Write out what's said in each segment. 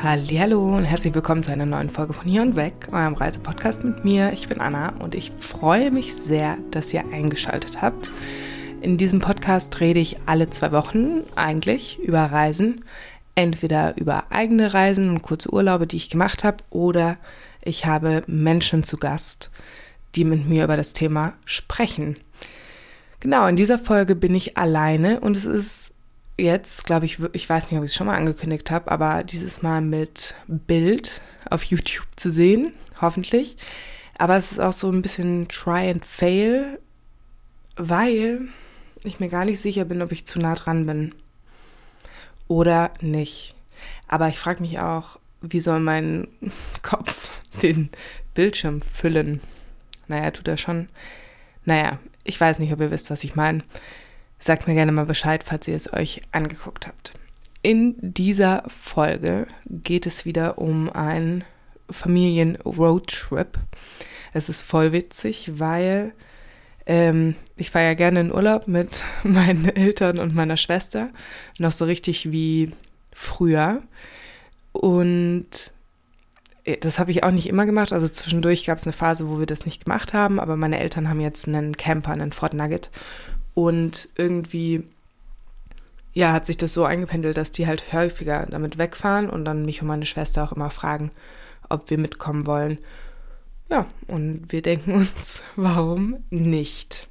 Hallo und herzlich willkommen zu einer neuen Folge von Hier und Weg, eurem Reisepodcast mit mir. Ich bin Anna und ich freue mich sehr, dass ihr eingeschaltet habt. In diesem Podcast rede ich alle zwei Wochen eigentlich über Reisen. Entweder über eigene Reisen und kurze Urlaube, die ich gemacht habe, oder ich habe Menschen zu Gast, die mit mir über das Thema sprechen. Genau, in dieser Folge bin ich alleine und es ist jetzt, glaube ich, ich weiß nicht, ob ich es schon mal angekündigt habe, aber dieses Mal mit Bild auf YouTube zu sehen, hoffentlich. Aber es ist auch so ein bisschen Try and Fail, weil ich mir gar nicht sicher bin, ob ich zu nah dran bin oder nicht. Aber ich frage mich auch, wie soll mein Kopf den Bildschirm füllen? Naja, tut er schon. Naja, ich weiß nicht, ob ihr wisst, was ich meine. Sagt mir gerne mal Bescheid, falls ihr es euch angeguckt habt. In dieser Folge geht es wieder um einen Familien-Roadtrip. Es ist voll witzig, weil ähm, ich fahre ja gerne in Urlaub mit meinen Eltern und meiner Schwester. Noch so richtig wie früher. Und äh, das habe ich auch nicht immer gemacht. Also zwischendurch gab es eine Phase, wo wir das nicht gemacht haben, aber meine Eltern haben jetzt einen Camper, einen Ford Nugget. Und irgendwie, ja, hat sich das so eingependelt, dass die halt häufiger damit wegfahren und dann mich und meine Schwester auch immer fragen, ob wir mitkommen wollen. Ja, und wir denken uns, warum nicht?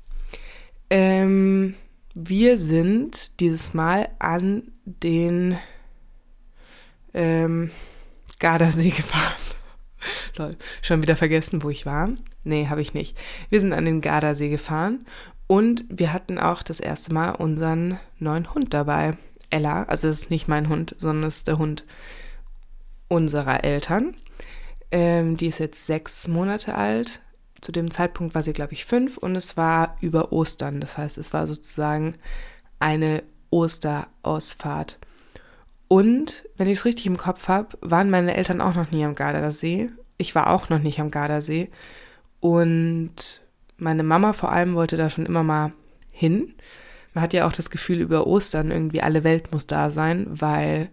Ähm, wir sind dieses Mal an den ähm, Gardasee gefahren. Lol, schon wieder vergessen, wo ich war. Nee, habe ich nicht. Wir sind an den Gardasee gefahren und wir hatten auch das erste Mal unseren neuen Hund dabei. Ella, also das ist nicht mein Hund, sondern es ist der Hund unserer Eltern. Ähm, die ist jetzt sechs Monate alt. Zu dem Zeitpunkt war sie, glaube ich, fünf und es war über Ostern. Das heißt, es war sozusagen eine Osterausfahrt. Und, wenn ich es richtig im Kopf habe, waren meine Eltern auch noch nie am Gardasee. Ich war auch noch nicht am Gardasee. Und meine Mama vor allem wollte da schon immer mal hin. Man hat ja auch das Gefühl, über Ostern irgendwie alle Welt muss da sein, weil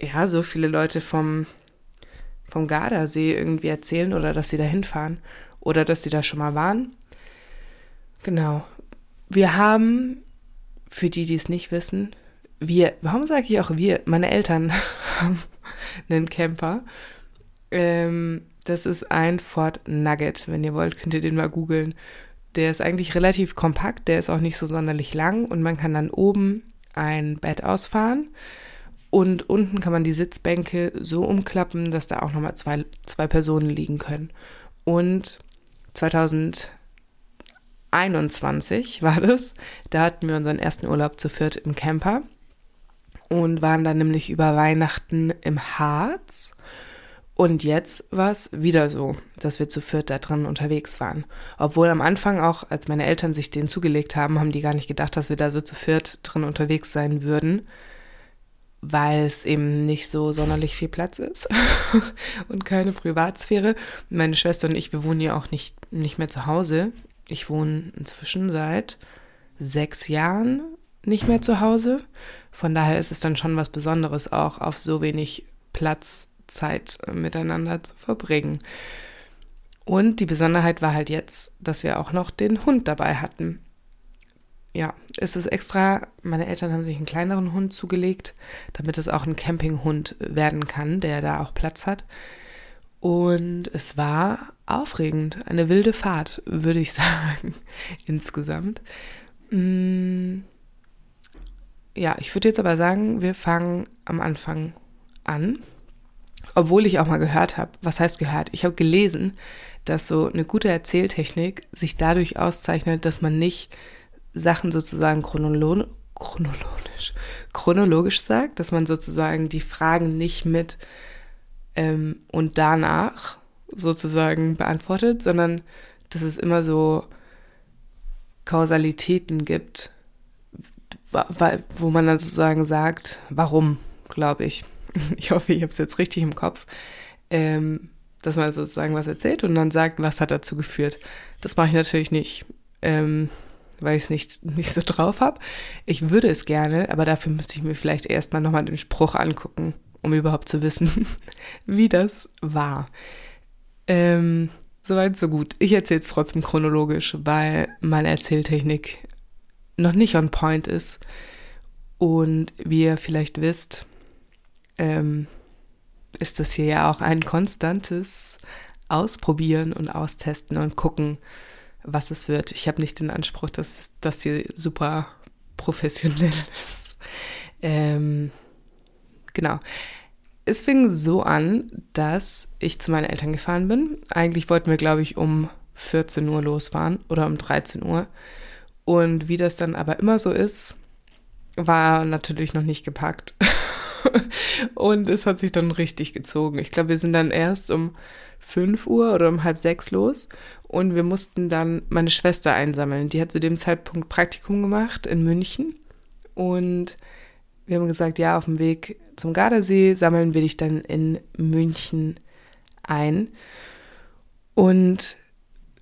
ja, so viele Leute vom, vom Gardasee irgendwie erzählen oder dass sie da hinfahren oder dass sie da schon mal waren. Genau. Wir haben, für die, die es nicht wissen, wir, warum sage ich auch wir? Meine Eltern haben einen Camper. Ähm, das ist ein Ford Nugget. Wenn ihr wollt, könnt ihr den mal googeln. Der ist eigentlich relativ kompakt, der ist auch nicht so sonderlich lang und man kann dann oben ein Bett ausfahren und unten kann man die Sitzbänke so umklappen, dass da auch nochmal zwei, zwei Personen liegen können. Und 2021 war das, da hatten wir unseren ersten Urlaub zu viert im Camper und waren dann nämlich über Weihnachten im Harz und jetzt war es wieder so, dass wir zu viert da drin unterwegs waren. Obwohl am Anfang auch, als meine Eltern sich den zugelegt haben, haben die gar nicht gedacht, dass wir da so zu viert drin unterwegs sein würden, weil es eben nicht so sonderlich viel Platz ist und keine Privatsphäre. Meine Schwester und ich, wir wohnen ja auch nicht, nicht mehr zu Hause. Ich wohne inzwischen seit sechs Jahren nicht mehr zu Hause. Von daher ist es dann schon was Besonderes, auch auf so wenig Platz Zeit äh, miteinander zu verbringen. Und die Besonderheit war halt jetzt, dass wir auch noch den Hund dabei hatten. Ja, es ist extra, meine Eltern haben sich einen kleineren Hund zugelegt, damit es auch ein Campinghund werden kann, der da auch Platz hat. Und es war aufregend, eine wilde Fahrt, würde ich sagen, insgesamt. Mm, ja, ich würde jetzt aber sagen, wir fangen am Anfang an obwohl ich auch mal gehört habe, was heißt gehört? Ich habe gelesen, dass so eine gute Erzähltechnik sich dadurch auszeichnet, dass man nicht Sachen sozusagen chronolo chronologisch, chronologisch sagt, dass man sozusagen die Fragen nicht mit ähm, und danach sozusagen beantwortet, sondern dass es immer so Kausalitäten gibt, wo man dann sozusagen sagt, warum, glaube ich. ich hoffe, ich habe es jetzt richtig im Kopf, ähm, dass man sozusagen was erzählt und dann sagt, was hat dazu geführt. Das mache ich natürlich nicht, ähm, weil ich es nicht, nicht so drauf habe. Ich würde es gerne, aber dafür müsste ich mir vielleicht erstmal nochmal den Spruch angucken um überhaupt zu wissen, wie das war. Ähm, Soweit, so gut. Ich erzähle es trotzdem chronologisch, weil meine Erzähltechnik noch nicht on point ist. Und wie ihr vielleicht wisst, ähm, ist das hier ja auch ein konstantes Ausprobieren und Austesten und gucken, was es wird. Ich habe nicht den Anspruch, dass das hier super professionell ist. Ähm, genau. Es fing so an, dass ich zu meinen Eltern gefahren bin. Eigentlich wollten wir, glaube ich, um 14 Uhr losfahren oder um 13 Uhr. Und wie das dann aber immer so ist, war natürlich noch nicht gepackt. und es hat sich dann richtig gezogen. Ich glaube, wir sind dann erst um 5 Uhr oder um halb sechs los und wir mussten dann meine Schwester einsammeln. Die hat zu dem Zeitpunkt Praktikum gemacht in München und wir haben gesagt, ja, auf dem Weg zum Gardasee sammeln wir dich dann in München ein. Und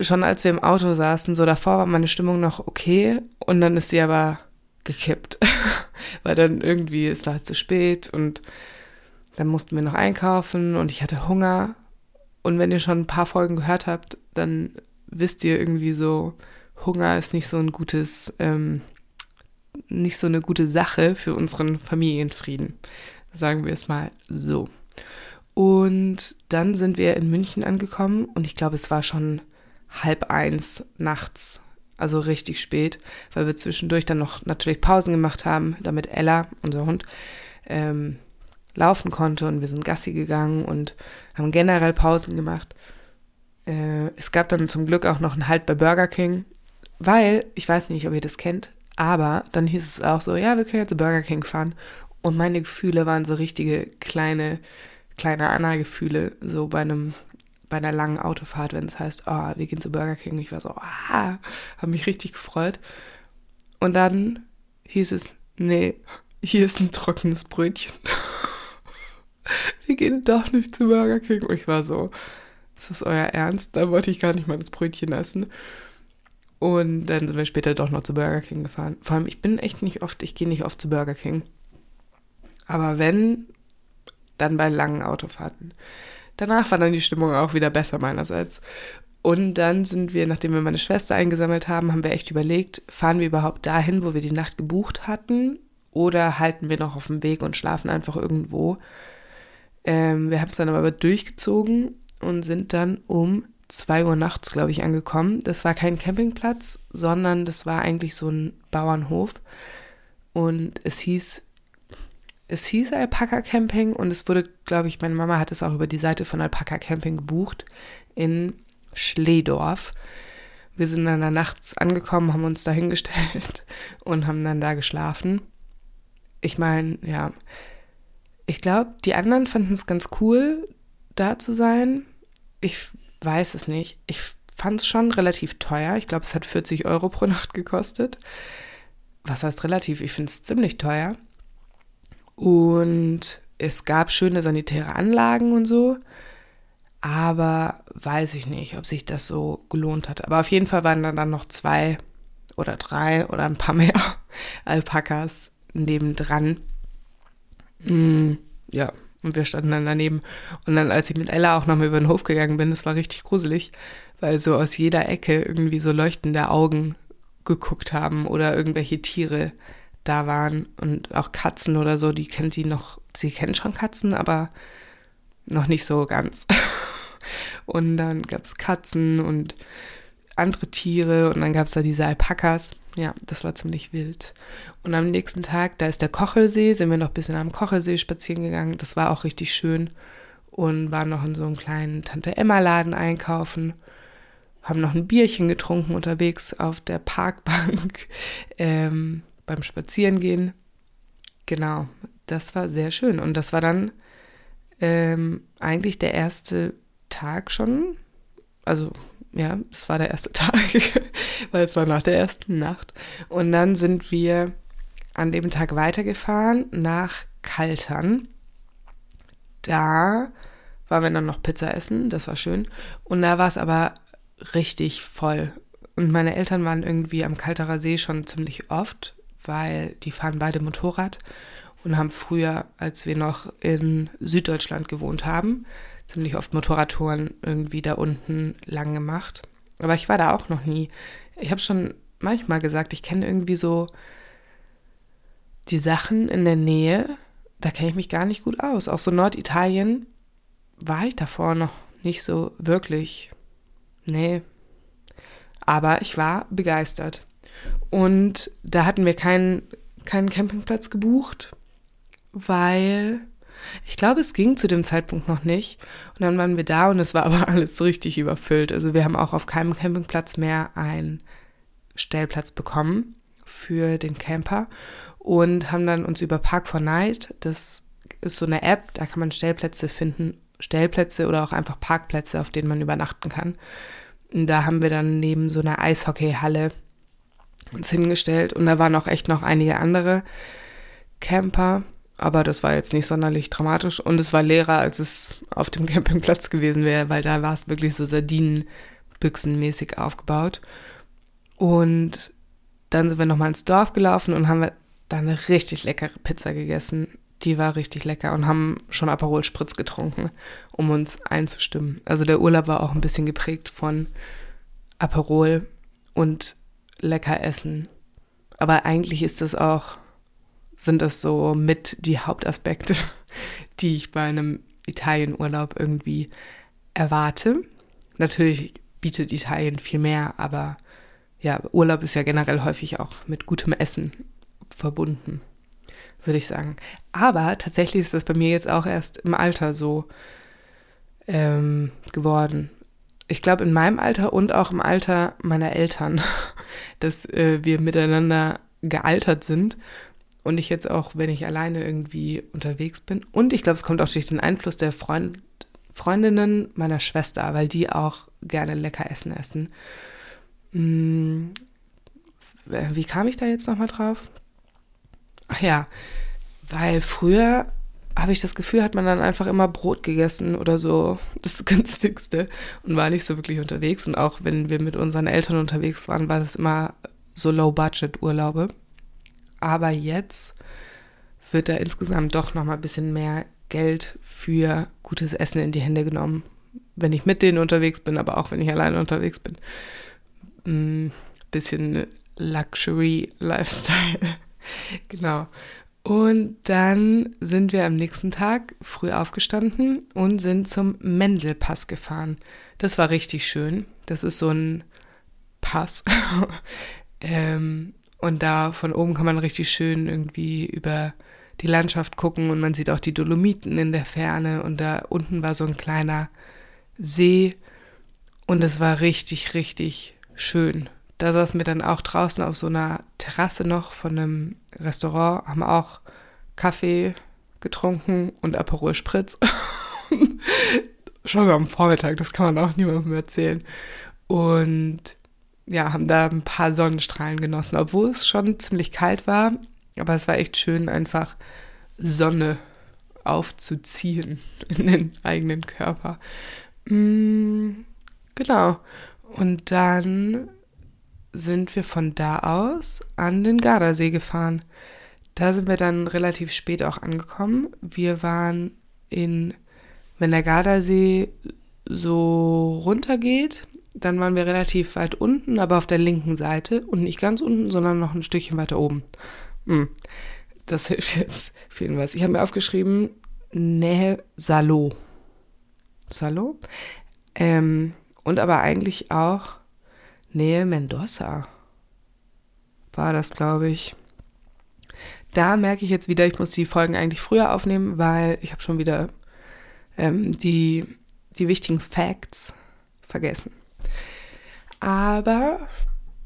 schon als wir im Auto saßen, so davor war meine Stimmung noch okay und dann ist sie aber gekippt, weil dann irgendwie, es war zu spät und dann mussten wir noch einkaufen und ich hatte Hunger. Und wenn ihr schon ein paar Folgen gehört habt, dann wisst ihr irgendwie so, Hunger ist nicht so ein gutes, ähm, nicht so eine gute Sache für unseren Familienfrieden. Sagen wir es mal so. Und dann sind wir in München angekommen und ich glaube, es war schon halb eins nachts, also richtig spät, weil wir zwischendurch dann noch natürlich Pausen gemacht haben, damit Ella, unser Hund, ähm, laufen konnte und wir sind Gassi gegangen und haben generell Pausen gemacht. Äh, es gab dann zum Glück auch noch einen Halt bei Burger King, weil, ich weiß nicht, ob ihr das kennt, aber dann hieß es auch so, ja, wir können jetzt zu Burger King fahren. Und meine Gefühle waren so richtige kleine, kleine Anna-Gefühle, so bei einem, bei einer langen Autofahrt, wenn es heißt, oh, wir gehen zu Burger King. Ich war so, ah, habe mich richtig gefreut. Und dann hieß es, nee, hier ist ein trockenes Brötchen. wir gehen doch nicht zu Burger King. Und ich war so, ist das euer Ernst? Da wollte ich gar nicht mal das Brötchen essen. Und dann sind wir später doch noch zu Burger King gefahren. Vor allem, ich bin echt nicht oft, ich gehe nicht oft zu Burger King. Aber wenn, dann bei langen Autofahrten. Danach war dann die Stimmung auch wieder besser meinerseits. Und dann sind wir, nachdem wir meine Schwester eingesammelt haben, haben wir echt überlegt, fahren wir überhaupt dahin, wo wir die Nacht gebucht hatten, oder halten wir noch auf dem Weg und schlafen einfach irgendwo. Ähm, wir haben es dann aber durchgezogen und sind dann um 2 Uhr nachts, glaube ich, angekommen. Das war kein Campingplatz, sondern das war eigentlich so ein Bauernhof. Und es hieß, es hieß Alpaka Camping und es wurde, glaube ich, meine Mama hat es auch über die Seite von Alpaka Camping gebucht in Schledorf. Wir sind dann da nachts angekommen, haben uns da hingestellt und haben dann da geschlafen. Ich meine, ja, ich glaube, die anderen fanden es ganz cool, da zu sein. Ich weiß es nicht. Ich fand es schon relativ teuer. Ich glaube, es hat 40 Euro pro Nacht gekostet. Was heißt relativ? Ich finde es ziemlich teuer. Und es gab schöne sanitäre Anlagen und so. Aber weiß ich nicht, ob sich das so gelohnt hat. Aber auf jeden Fall waren dann, dann noch zwei oder drei oder ein paar mehr Alpakas nebendran. Mm, ja, und wir standen dann daneben. Und dann, als ich mit Ella auch nochmal über den Hof gegangen bin, das war richtig gruselig, weil so aus jeder Ecke irgendwie so leuchtende Augen geguckt haben oder irgendwelche Tiere da waren und auch Katzen oder so, die kennt die noch, sie kennen schon Katzen, aber noch nicht so ganz. und dann gab es Katzen und andere Tiere und dann gab es da diese Alpakas. Ja, das war ziemlich wild. Und am nächsten Tag, da ist der Kochelsee, sind wir noch ein bisschen am Kochelsee spazieren gegangen. Das war auch richtig schön. Und waren noch in so einem kleinen Tante-Emma-Laden einkaufen. Haben noch ein Bierchen getrunken unterwegs auf der Parkbank ähm, beim Spazierengehen. Genau, das war sehr schön. Und das war dann ähm, eigentlich der erste Tag schon. Also ja, es war der erste Tag, weil es war nach der ersten Nacht. Und dann sind wir an dem Tag weitergefahren nach Kaltern. Da waren wir dann noch Pizza essen, das war schön. Und da war es aber richtig voll. Und meine Eltern waren irgendwie am Kalterer See schon ziemlich oft, weil die fahren beide Motorrad. und haben früher, als wir noch in Süddeutschland gewohnt haben, ziemlich oft Motorradtouren irgendwie da unten lang gemacht. Aber ich war da auch noch nie. Ich habe schon manchmal gesagt, ich kenne irgendwie so die Sachen in der Nähe, da kenne ich mich gar nicht gut aus. Auch so Norditalien war ich davor noch nicht so wirklich. Nee. Aber ich war begeistert. Und da hatten wir keinen, keinen Campingplatz gebucht, weil ich glaube, es ging zu dem Zeitpunkt noch nicht. Und dann waren wir da und es war aber alles richtig überfüllt. Also wir haben auch auf keinem Campingplatz mehr einen Stellplatz bekommen für den Camper und haben dann uns über Park for Night, das ist so eine App, da kann man Stellplätze finden, Stellplätze oder auch einfach Parkplätze, auf denen man übernachten kann. Und da haben wir dann neben so einer Eishockeyhalle uns hingestellt und da waren auch echt noch einige andere Camper, aber das war jetzt nicht sonderlich dramatisch und es war leerer, als es auf dem Campingplatz gewesen wäre, weil da war es wirklich so Sardinenbüchsenmäßig aufgebaut. Und dann sind wir nochmal ins Dorf gelaufen und haben da eine richtig leckere Pizza gegessen. Die war richtig lecker und haben schon Aperol Spritz getrunken, um uns einzustimmen. Also der Urlaub war auch ein bisschen geprägt von Aperol und lecker essen. Aber eigentlich ist das auch, sind das so mit die Hauptaspekte, die ich bei einem Italienurlaub irgendwie erwarte. Natürlich bietet Italien viel mehr, aber ja, Urlaub ist ja generell häufig auch mit gutem Essen verbunden, würde ich sagen. Aber tatsächlich ist das bei mir jetzt auch erst im Alter so ähm, geworden. Ich glaube, in meinem Alter und auch im Alter meiner Eltern, dass äh, wir miteinander gealtert sind und ich jetzt auch, wenn ich alleine irgendwie unterwegs bin. Und ich glaube, es kommt auch durch den Einfluss der Freund, Freundinnen meiner Schwester, weil die auch gerne lecker Essen essen. Hm, wie kam ich da jetzt nochmal drauf? Ach ja, weil früher habe ich das Gefühl, hat man dann einfach immer Brot gegessen oder so das günstigste und war nicht so wirklich unterwegs. Und auch wenn wir mit unseren Eltern unterwegs waren, war das immer so Low-Budget-Urlaube. Aber jetzt wird da insgesamt doch nochmal ein bisschen mehr Geld für gutes Essen in die Hände genommen. Wenn ich mit denen unterwegs bin, aber auch wenn ich alleine unterwegs bin ein mm, bisschen Luxury-Lifestyle. genau. Und dann sind wir am nächsten Tag früh aufgestanden und sind zum Mendelpass gefahren. Das war richtig schön. Das ist so ein Pass. ähm, und da von oben kann man richtig schön irgendwie über die Landschaft gucken und man sieht auch die Dolomiten in der Ferne und da unten war so ein kleiner See und es war richtig, richtig schön. Da saßen wir dann auch draußen auf so einer Terrasse noch von einem Restaurant, haben auch Kaffee getrunken und Aperol Spritz. Schon am Vormittag, das kann man auch niemandem erzählen. Und ja, haben da ein paar Sonnenstrahlen genossen, obwohl es schon ziemlich kalt war. Aber es war echt schön, einfach Sonne aufzuziehen in den eigenen Körper. Mm, genau. Und dann sind wir von da aus an den Gardasee gefahren. Da sind wir dann relativ spät auch angekommen. Wir waren in, wenn der Gardasee so runtergeht, dann waren wir relativ weit unten, aber auf der linken Seite und nicht ganz unten, sondern noch ein Stückchen weiter oben. Hm. Das hilft jetzt vielen was. Ich habe mir aufgeschrieben, Nähe Salo. Salo? Ähm, und aber eigentlich auch Nähe Mendoza war das, glaube ich. Da merke ich jetzt wieder, ich muss die Folgen eigentlich früher aufnehmen, weil ich habe schon wieder ähm, die, die wichtigen Facts vergessen. Aber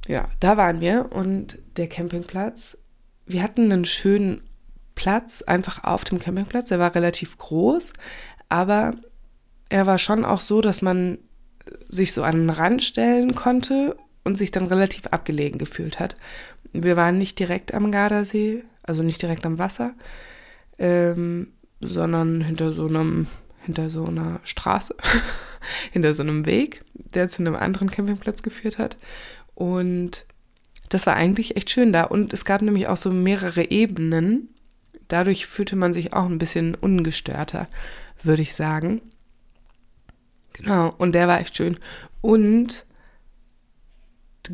ja, da waren wir und der Campingplatz. Wir hatten einen schönen Platz einfach auf dem Campingplatz. Er war relativ groß, aber er war schon auch so, dass man sich so an den Rand stellen konnte und sich dann relativ abgelegen gefühlt hat. Wir waren nicht direkt am Gardasee, also nicht direkt am Wasser, ähm, sondern hinter so einem, hinter so einer Straße, hinter so einem Weg, der zu einem anderen Campingplatz geführt hat. Und das war eigentlich echt schön da. Und es gab nämlich auch so mehrere Ebenen, dadurch fühlte man sich auch ein bisschen ungestörter, würde ich sagen. Genau, und der war echt schön. Und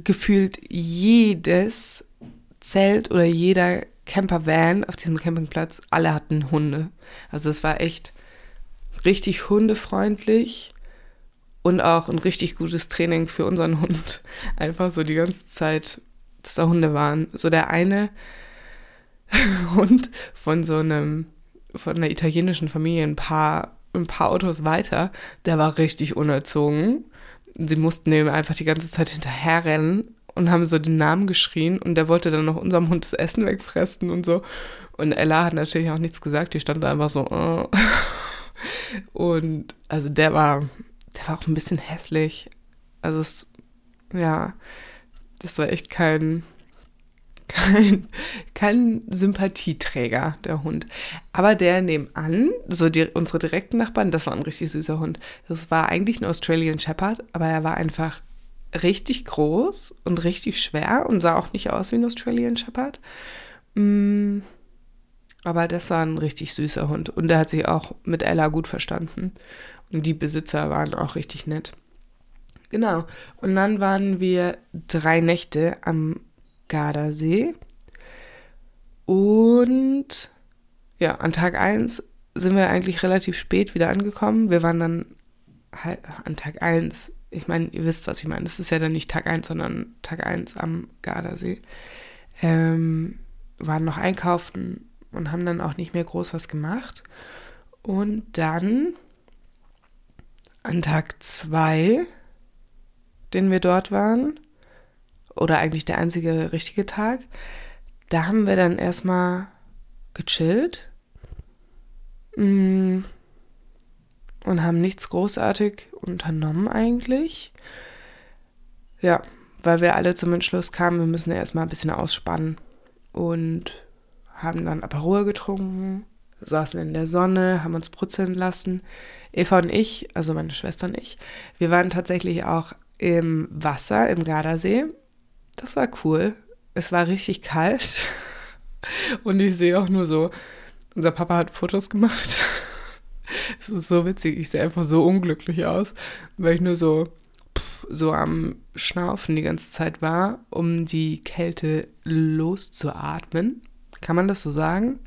gefühlt jedes Zelt oder jeder Campervan auf diesem Campingplatz, alle hatten Hunde. Also es war echt richtig hundefreundlich und auch ein richtig gutes Training für unseren Hund. Einfach so die ganze Zeit, dass da Hunde waren. So der eine Hund von so einem, von einer italienischen Familie, ein paar, ein paar Autos weiter, der war richtig unerzogen. Sie mussten dem einfach die ganze Zeit hinterherrennen und haben so den Namen geschrien und der wollte dann noch unserem Hund das Essen wegfressen und so. Und Ella hat natürlich auch nichts gesagt, die stand da einfach so. Oh. Und also der war, der war auch ein bisschen hässlich. Also es, ja, das war echt kein, kein, kein Sympathieträger, der Hund. Aber der nebenan, so die, unsere direkten Nachbarn, das war ein richtig süßer Hund. Das war eigentlich ein Australian Shepherd, aber er war einfach richtig groß und richtig schwer und sah auch nicht aus wie ein Australian Shepherd. Mm, aber das war ein richtig süßer Hund und der hat sich auch mit Ella gut verstanden. Und die Besitzer waren auch richtig nett. Genau. Und dann waren wir drei Nächte am Gardasee. Und ja, an Tag 1 sind wir eigentlich relativ spät wieder angekommen. Wir waren dann halt an Tag 1, ich meine, ihr wisst, was ich meine. Das ist ja dann nicht Tag 1, sondern Tag 1 am Gardasee. Ähm, waren noch einkaufen und haben dann auch nicht mehr groß was gemacht. Und dann an Tag 2, den wir dort waren, oder eigentlich der einzige richtige Tag, da haben wir dann erstmal gechillt mm, und haben nichts großartig unternommen eigentlich. Ja, weil wir alle zum Entschluss kamen, wir müssen erstmal ein bisschen ausspannen und haben dann Aperol getrunken, saßen in der Sonne, haben uns brutzeln lassen. Eva und ich, also meine Schwester und ich, wir waren tatsächlich auch im Wasser, im Gardasee das war cool. Es war richtig kalt. Und ich sehe auch nur so, unser Papa hat Fotos gemacht. Es ist so witzig. Ich sehe einfach so unglücklich aus, weil ich nur so, so am Schnaufen die ganze Zeit war, um die Kälte loszuatmen. Kann man das so sagen?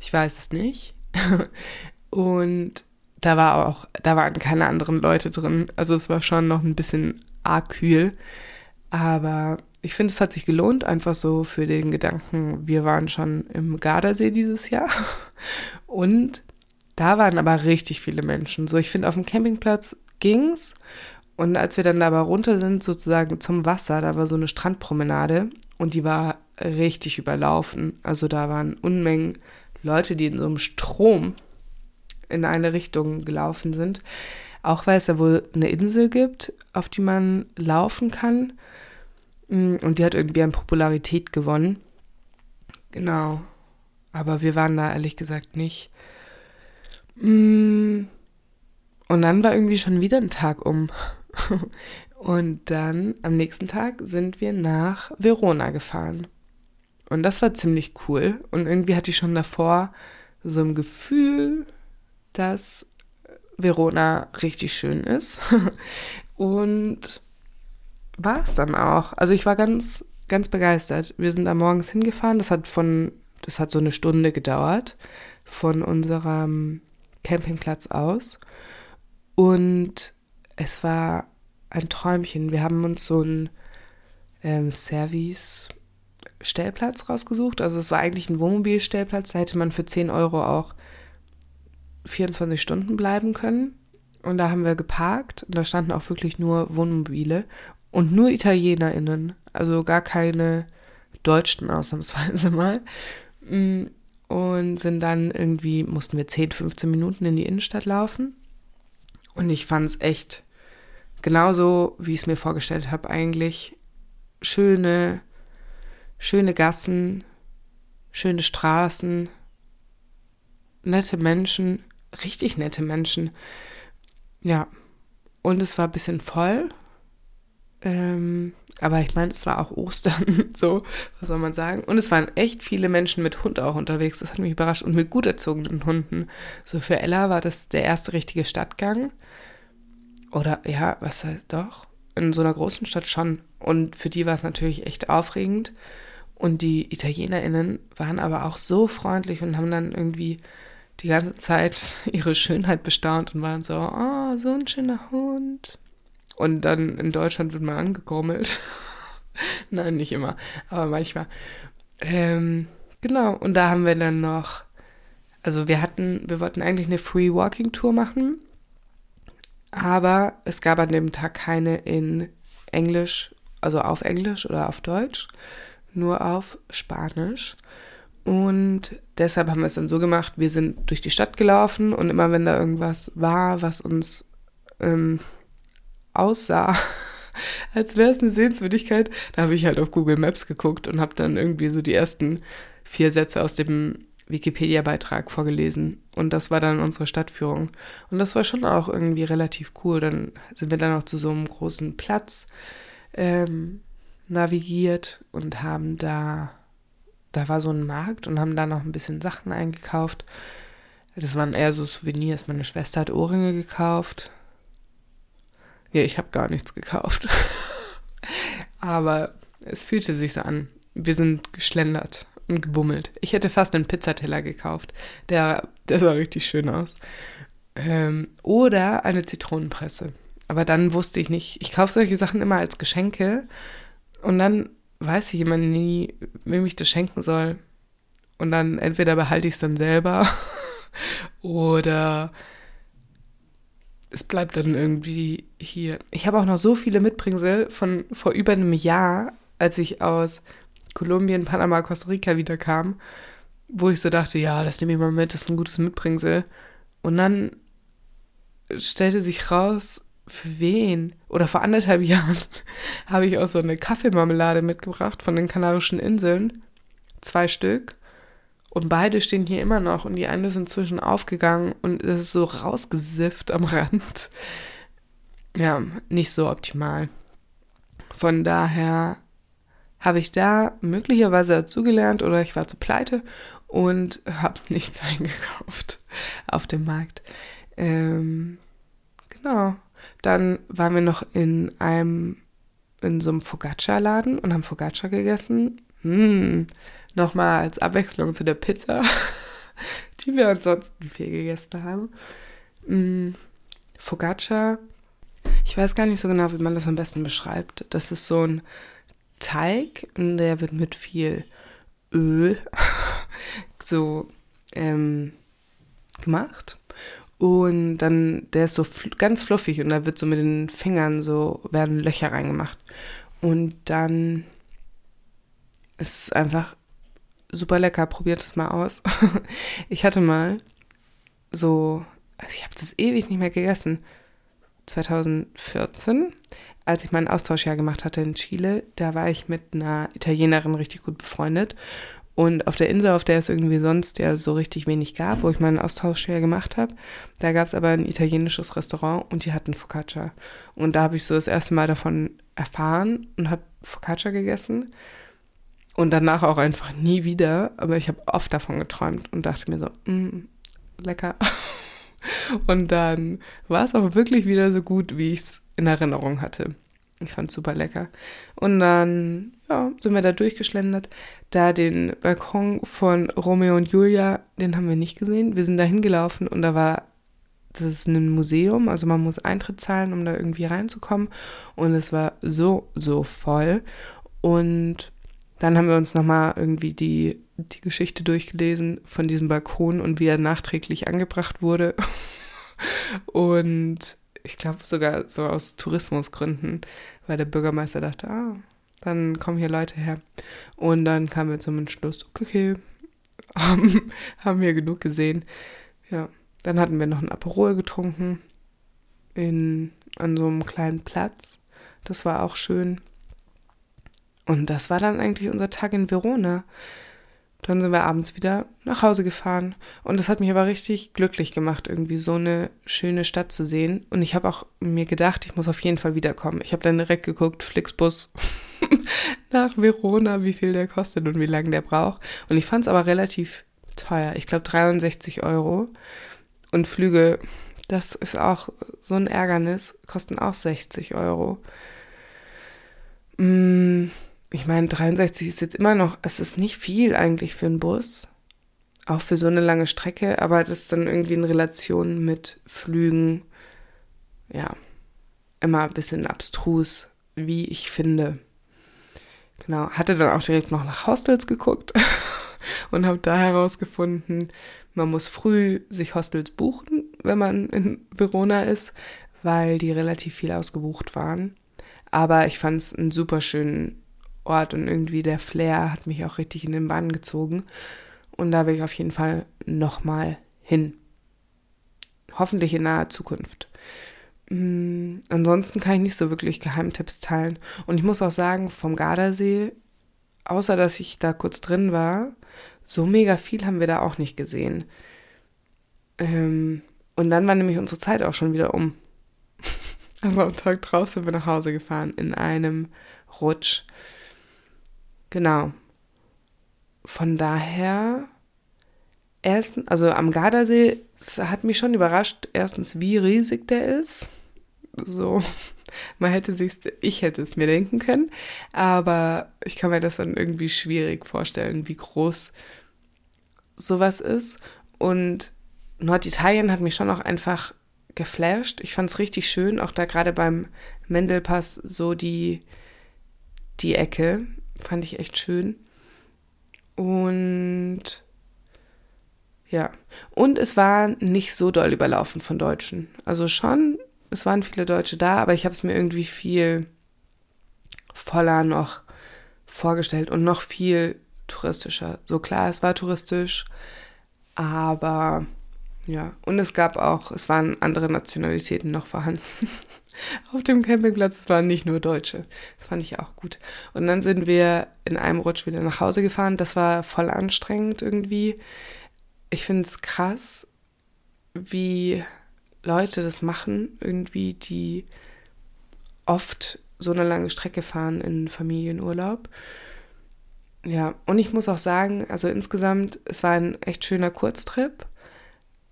Ich weiß es nicht. Und da war auch, da waren keine anderen Leute drin. Also es war schon noch ein bisschen arg kühl. Aber ich finde, es hat sich gelohnt, einfach so für den Gedanken, wir waren schon im Gardasee dieses Jahr und da waren aber richtig viele Menschen. So, ich finde, auf dem Campingplatz ging's und als wir dann aber runter sind, sozusagen zum Wasser, da war so eine Strandpromenade und die war richtig überlaufen. Also da waren Unmengen Leute, die in so einem Strom in eine Richtung gelaufen sind. Auch weil es ja wohl eine Insel gibt, auf die man laufen kann. Mm, und die hat irgendwie an Popularität gewonnen. Genau. Aber wir waren da ehrlich gesagt nicht. Mm. Und dann war irgendwie schon wieder ein Tag um. Und dann am nächsten Tag sind wir nach Verona gefahren. Und das war ziemlich cool. Und irgendwie hatte ich schon davor so ein Gefühl, dass Verona richtig schön ist. Und war es dann auch. Also ich war ganz, ganz begeistert. Wir sind da morgens hingefahren. Das hat von, das hat so eine Stunde gedauert von unserem Campingplatz aus. Und es war ein Träumchen. Wir haben uns so einen ähm, Service-Stellplatz rausgesucht. Also es war eigentlich ein Wohnmobilstellplatz. Da hätte man für 10 Euro auch 24 Stunden bleiben können. Und da haben wir geparkt und da standen auch wirklich nur Wohnmobile und nur ItalienerInnen, also gar keine Deutschen ausnahmsweise mal. Mm, und sind dann irgendwie, mussten wir 10, 15 Minuten in die Innenstadt laufen. Und ich fand es echt genauso, wie ich es mir vorgestellt habe, eigentlich. Schöne, schöne Gassen, schöne Straßen, nette Menschen, richtig nette Menschen. Ja, und es war ein bisschen voll, Ähm, aber ich meine, es war auch Ostern, so, was soll man sagen? Und es waren echt viele Menschen mit Hund auch unterwegs. Das hat mich überrascht. Und mit gut erzogenen Hunden. So für Ella war das der erste richtige Stadtgang. Oder ja, was heißt doch? In so einer großen Stadt schon. Und für die war es natürlich echt aufregend. Und die ItalienerInnen waren aber auch so freundlich und haben dann irgendwie die ganze Zeit ihre Schönheit bestaunt und waren so, oh, so ein schöner Hund. Und dann in Deutschland wird man angekrummelt. Nein, nicht immer, aber manchmal. Ähm, genau, und da haben wir dann noch, also wir hatten, wir wollten eigentlich eine Free Walking Tour machen, aber es gab an dem Tag keine in Englisch, also auf Englisch oder auf Deutsch, nur auf Spanisch. Und deshalb haben wir es dann so gemacht, wir sind durch die Stadt gelaufen und immer wenn da irgendwas war, was uns ähm, aussah, als wäre es eine Sehenswürdigkeit, da habe ich halt auf Google Maps geguckt und habe dann irgendwie so die ersten vier Sätze aus dem Wikipedia-Beitrag vorgelesen. Und das war dann unsere Stadtführung. Und das war schon auch irgendwie relativ cool. Dann sind wir dann auch zu so einem großen Platz ähm, navigiert und haben da, da war so ein Markt und haben da noch ein bisschen Sachen eingekauft. Das waren eher so Souvenirs. Meine Schwester hat Ohrringe gekauft. Ja, ich habe gar nichts gekauft. Aber es fühlte sich so an. Wir sind geschlendert und gebummelt. Ich hätte fast einen Pizzateller gekauft. Der, der sah richtig schön aus. Ähm, oder eine Zitronenpresse. Aber dann wusste ich nicht. Ich kaufe solche Sachen immer als Geschenke. Und dann weiß ich immer nie, wem ich das schenken soll. Und dann entweder behalte ich es dann selber oder es bleibt dann irgendwie hier. Ich habe auch noch so viele Mitbringsel von vor über einem Jahr, als ich aus Kolumbien, Panama, Costa Rica wiederkam, wo ich so dachte, ja, das nehme ich mal mit, das ist ein gutes Mitbringsel. Und dann stellte sich raus, für wen? Oder vor anderthalb Jahren habe ich auch so eine Kaffeemarmelade mitgebracht von den Kanarischen Inseln. Zwei Stück. Und beide stehen hier immer noch und die eine ist inzwischen aufgegangen und es ist so rausgesifft am Rand. Ja, nicht so optimal. Von daher habe ich da möglicherweise dazugelernt oder ich war zu pleite und habe nichts eingekauft auf dem Markt. Ähm, genau. Dann waren wir noch in einem, in so einem Focaccia-Laden und haben Focaccia gegessen. Hm, Nochmal als Abwechslung zu der Pizza, die wir ansonsten viel gegessen haben. Mm, Focaccia, ich weiß gar nicht so genau, wie man das am besten beschreibt. Das ist so ein Teig der wird mit viel Öl so ähm, gemacht. Und dann, der ist so fl ganz fluffig und da wird so mit den Fingern so, werden Löcher reingemacht. Und dann ist es einfach super lecker. Probiert es mal aus. ich hatte mal so, also ich habe das ewig nicht mehr gegessen. 2014, als ich meinen Austauschjahr gemacht hatte in Chile, da war ich mit einer Italienerin richtig gut befreundet. Und auf der Insel, auf der es irgendwie sonst ja so richtig wenig gab, wo ich meinen Austauschjahr gemacht habe, da gab es aber ein italienisches Restaurant und die hatten Focaccia. Und da habe ich so das erste Mal davon erfahren und habe Focaccia gegessen. Und danach auch einfach nie wieder. Aber ich habe oft davon geträumt und dachte mir so, mm, lecker. und dann war es auch wirklich wieder so gut, wie ich es in Erinnerung hatte. Ich fand es super lecker. Und dann ja, sind wir da durchgeschlendert. Da den Balkon von Romeo und Julia, den haben wir nicht gesehen. Wir sind da hingelaufen und da war, das ist ein Museum, also man muss Eintritt zahlen, um da irgendwie reinzukommen. Und es war so, so voll. Und dann haben wir uns nochmal irgendwie die, die Geschichte durchgelesen von diesem Balkon und wie er nachträglich angebracht wurde. und ich glaube sogar so aus Tourismusgründen, weil der Bürgermeister dachte, ah, dann kommen hier Leute her. Und dann kamen wir zum Entschluss, okay, haben, haben wir genug gesehen. Ja, dann hatten wir noch ein Aperol getrunken in, an so einem kleinen Platz. Das war auch schön. Und das war dann eigentlich unser Tag in Verona. dann sind wir abends wieder nach Hause gefahren. Und das hat mich aber richtig glücklich gemacht, irgendwie so eine schöne Stadt zu sehen. Und ich habe auch mir gedacht, ich muss auf jeden Fall wiederkommen. Ich habe dann direkt geguckt, Flixbus nach Verona, wie viel der kostet und wie lange der braucht. Und ich fand es aber relativ teuer. Ich glaube 63 Euro. Und Flüge, das ist auch so ein Ärgernis, kosten auch 60 Euro. Mm ich meine, 63 ist jetzt immer noch, es ist nicht viel eigentlich für einen Bus, auch für so eine lange Strecke, aber das ist dann irgendwie in Relation mit Flügen, ja, immer ein bisschen abstrus, wie ich finde. Genau, hatte dann auch direkt noch nach Hostels geguckt und habe da herausgefunden, man muss früh sich Hostels buchen, wenn man in Verona ist, weil die relativ viel ausgebucht waren. Aber ich fand es einen super schönen Ort und irgendwie der Flair hat mich auch richtig in den Bann gezogen. Und da will ich auf jeden Fall nochmal hin. Hoffentlich in naher Zukunft. Mhm. Ansonsten kann ich nicht so wirklich Geheimtipps teilen. Und ich muss auch sagen, vom Gardasee, außer dass ich da kurz drin war, so mega viel haben wir da auch nicht gesehen. Ähm, und dann war nämlich unsere Zeit auch schon wieder um. Also am Tag drauf sind wir nach Hause gefahren in einem Rutsch. Genau. Von daher, erstens, also am Gardasee, hat mich schon überrascht, erstens, wie riesig der ist. So, man hätte sich, ich hätte es mir denken können, aber ich kann mir das dann irgendwie schwierig vorstellen, wie groß sowas ist. Und Norditalien hat mich schon auch einfach geflasht. Ich fand es richtig schön, auch da gerade beim Mendelpass so die, die Ecke. Fand ich echt schön. Und ja, und es war nicht so doll überlaufen von Deutschen. Also schon, es waren viele Deutsche da, aber ich habe es mir irgendwie viel voller noch vorgestellt und noch viel touristischer. So klar, es war touristisch, aber ja, und es gab auch, es waren andere Nationalitäten noch vorhanden. auf dem Campingplatz. Es waren nicht nur Deutsche. Das fand ich auch gut. Und dann sind wir in einem Rutsch wieder nach Hause gefahren. Das war voll anstrengend irgendwie. Ich finde es krass, wie Leute das machen, irgendwie, die oft so eine lange Strecke fahren in Familienurlaub. Ja, und ich muss auch sagen, also insgesamt, es war ein echt schöner Kurztrip,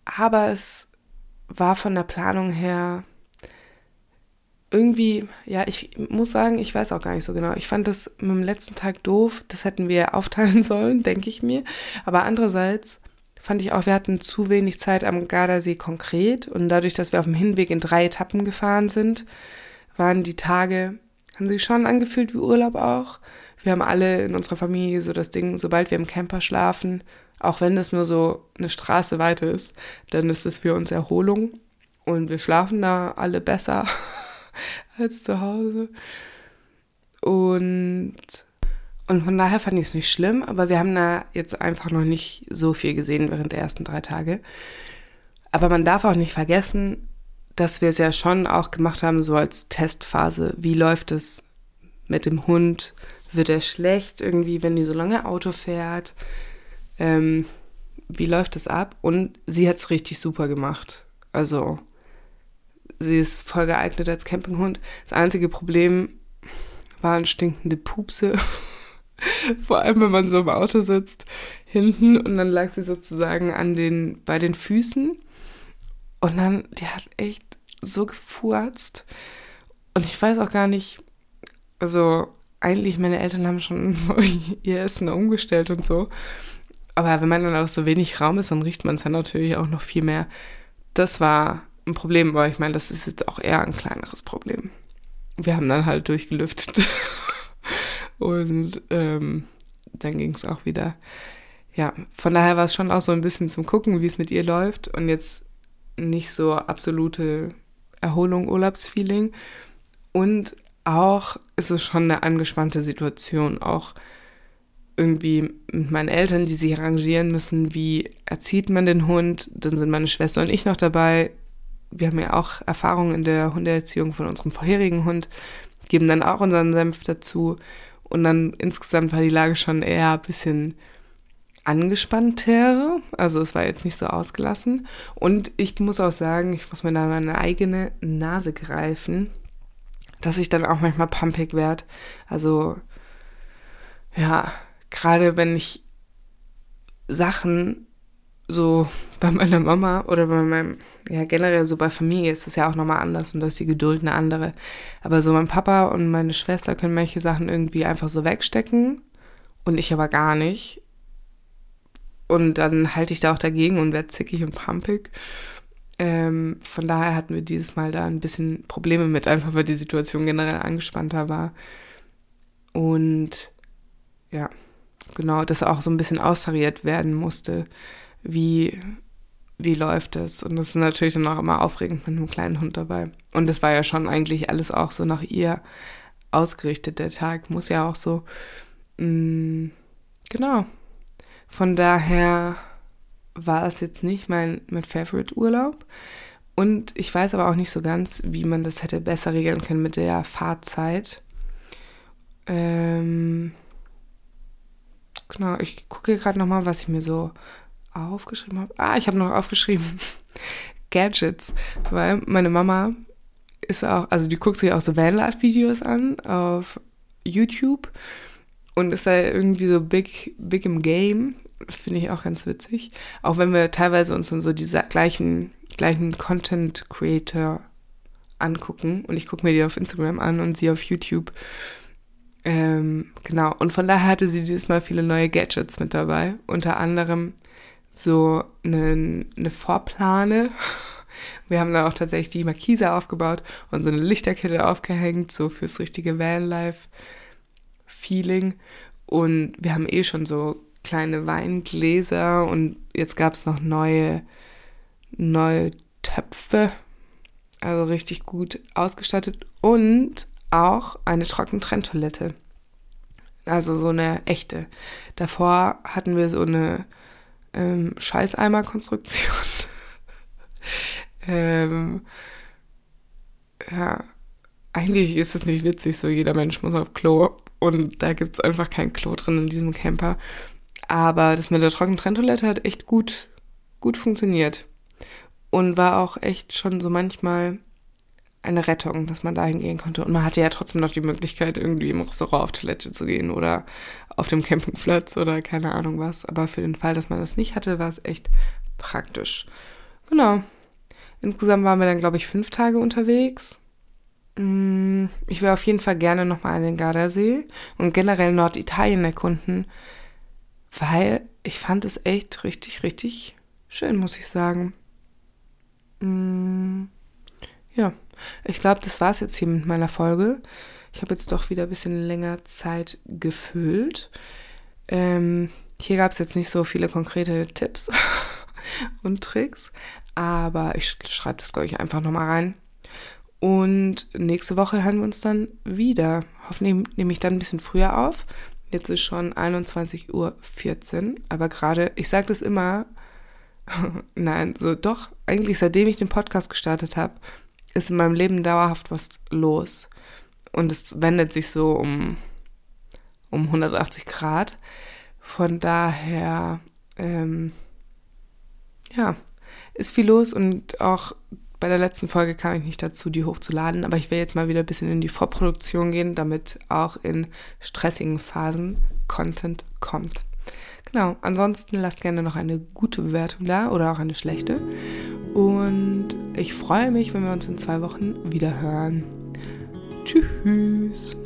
aber es war von der Planung her irgendwie, ja, ich muss sagen, ich weiß auch gar nicht so genau. Ich fand das mit dem letzten Tag doof. Das hätten wir aufteilen sollen, denke ich mir. Aber andererseits fand ich auch, wir hatten zu wenig Zeit am Gardasee konkret. Und dadurch, dass wir auf dem Hinweg in drei Etappen gefahren sind, waren die Tage, haben sich schon angefühlt wie Urlaub auch. Wir haben alle in unserer Familie so das Ding, sobald wir im Camper schlafen, auch wenn das nur so eine Straße weiter ist, dann ist es für uns Erholung. Und wir schlafen da alle besser als zu Hause. Und, und von daher fand ich es nicht schlimm, aber wir haben da jetzt einfach noch nicht so viel gesehen während der ersten drei Tage. Aber man darf auch nicht vergessen, dass wir es ja schon auch gemacht haben, so als Testphase. Wie läuft es mit dem Hund? Wird er schlecht irgendwie, wenn die so lange Auto fährt? Ähm, wie läuft es ab? Und sie hat es richtig super gemacht. Also sie ist voll geeignet als Campinghund. Das einzige Problem waren stinkende Pupse. Vor allem, wenn man so im Auto sitzt, hinten und dann lag sie sozusagen an den, bei den Füßen. Und dann, die hat echt so gefurzt. Und ich weiß auch gar nicht, also eigentlich, meine Eltern haben schon so ihr Essen umgestellt und so. Aber wenn man dann auch so wenig Raum ist, dann riecht man es dann natürlich auch noch viel mehr. Das war ein Problem, aber ich meine, das ist jetzt auch eher ein kleineres Problem. Wir haben dann halt durchgelüftet und ähm, dann ging es auch wieder. Ja, von daher war es schon auch so ein bisschen zum Gucken, wie es mit ihr läuft und jetzt nicht so absolute Erholung, Urlaubsfeeling. Und auch ist es schon eine angespannte Situation, auch irgendwie mit meinen Eltern, die sich arrangieren müssen, wie erzieht man den Hund. Dann sind meine Schwester und ich noch dabei wir haben ja auch Erfahrungen in der Hundeerziehung von unserem vorherigen Hund, geben dann auch unseren Senf dazu. Und dann insgesamt war die Lage schon eher ein bisschen angespannter. Also es war jetzt nicht so ausgelassen. Und ich muss auch sagen, ich muss mir da meine eigene Nase greifen, dass ich dann auch manchmal pumpig werde. Also ja, gerade wenn ich Sachen so bei meiner Mama oder bei meinem, ja generell so bei Familie ist das ja auch nochmal anders und da ist die Geduld eine andere. Aber so mein Papa und meine Schwester können manche Sachen irgendwie einfach so wegstecken und ich aber gar nicht. Und dann halte ich da auch dagegen und werde zickig und pumpig. Ähm, von daher hatten wir dieses Mal da ein bisschen Probleme mit, einfach weil die Situation generell angespannter war. Und ja, genau, das auch so ein bisschen austariert werden musste wie, wie läuft das? Und das ist natürlich dann auch immer aufregend mit einem kleinen Hund dabei. Und das war ja schon eigentlich alles auch so nach ihr ausgerichtet. Der Tag muss ja auch so. Mh, mm, genau. Von daher war es jetzt nicht mein, mein Favorite-Urlaub. Und ich weiß aber auch nicht so ganz, wie man das hätte besser regeln können mit der Fahrzeit. Ähm, genau, ich gucke gerade nochmal, was ich mir so aufgeschrieben habe. Ah, ich habe noch aufgeschrieben Gadgets, weil meine Mama ist auch, also die guckt sich auch so Vanlife-Videos an auf YouTube und ist da irgendwie so big, big im Game. Finde ich auch ganz witzig. Auch wenn wir teilweise uns dann so diese gleichen, gleichen Content-Creator angucken und ich gucke mir die auf Instagram an und sie auf YouTube. Ähm, genau, und von daher hatte sie dieses Mal viele neue Gadgets mit dabei. Unter anderem so eine, eine Vorplane. Wir haben dann auch tatsächlich die Markise aufgebaut und so eine Lichterkette aufgehängt, so fürs richtige Vanlife-Feeling. Und wir haben eh schon so kleine Weingläser und jetzt gab es noch neue, neue Töpfe. Also richtig gut ausgestattet und auch eine Trockentrenntoilette. Also so eine echte. Davor hatten wir so eine ähm, Scheißeimer-Konstruktion. ähm, ja, eigentlich ist es nicht witzig, so jeder Mensch muss auf Klo und da gibt es einfach kein Klo drin in diesem Camper. Aber das mit der Trockentrenntoilette hat echt gut, gut funktioniert. Und war auch echt schon so manchmal eine Rettung, dass man dahin gehen konnte. Und man hatte ja trotzdem noch die Möglichkeit, irgendwie im Restaurant auf Toilette zu gehen oder auf dem Campingplatz oder keine Ahnung was. Aber für den Fall, dass man das nicht hatte, war es echt praktisch. Genau. Insgesamt waren wir dann, glaube ich, fünf Tage unterwegs. Mm, ich will auf jeden Fall gerne nochmal an den Gardasee und generell Norditalien erkunden, weil ich fand es echt richtig, richtig schön, muss ich sagen. Mm, ja. Ich glaube, das war es jetzt hier mit meiner Folge. Ich habe jetzt doch wieder ein bisschen länger Zeit gefüllt. Ähm, hier gab es jetzt nicht so viele konkrete Tipps und Tricks, aber ich schreibe das, glaube ich, einfach nochmal rein. Und nächste Woche hören wir uns dann wieder. Hoffentlich nehme ich dann ein bisschen früher auf. Jetzt ist schon 21.14 Uhr, aber gerade, ich sage das immer, nein, so doch, eigentlich seitdem ich den Podcast gestartet habe, ist in meinem Leben dauerhaft was los. Und es wendet sich so um, um 180 Grad. Von daher, ähm, ja, ist viel los und auch bei der letzten Folge kam ich nicht dazu, die hochzuladen, aber ich will jetzt mal wieder ein bisschen in die Vorproduktion gehen, damit auch in stressigen Phasen Content kommt. Genau, ansonsten lasst gerne noch eine gute Bewertung da oder auch eine schlechte. Und ich freue mich, wenn wir uns in zwei Wochen wieder hören. Tschüss.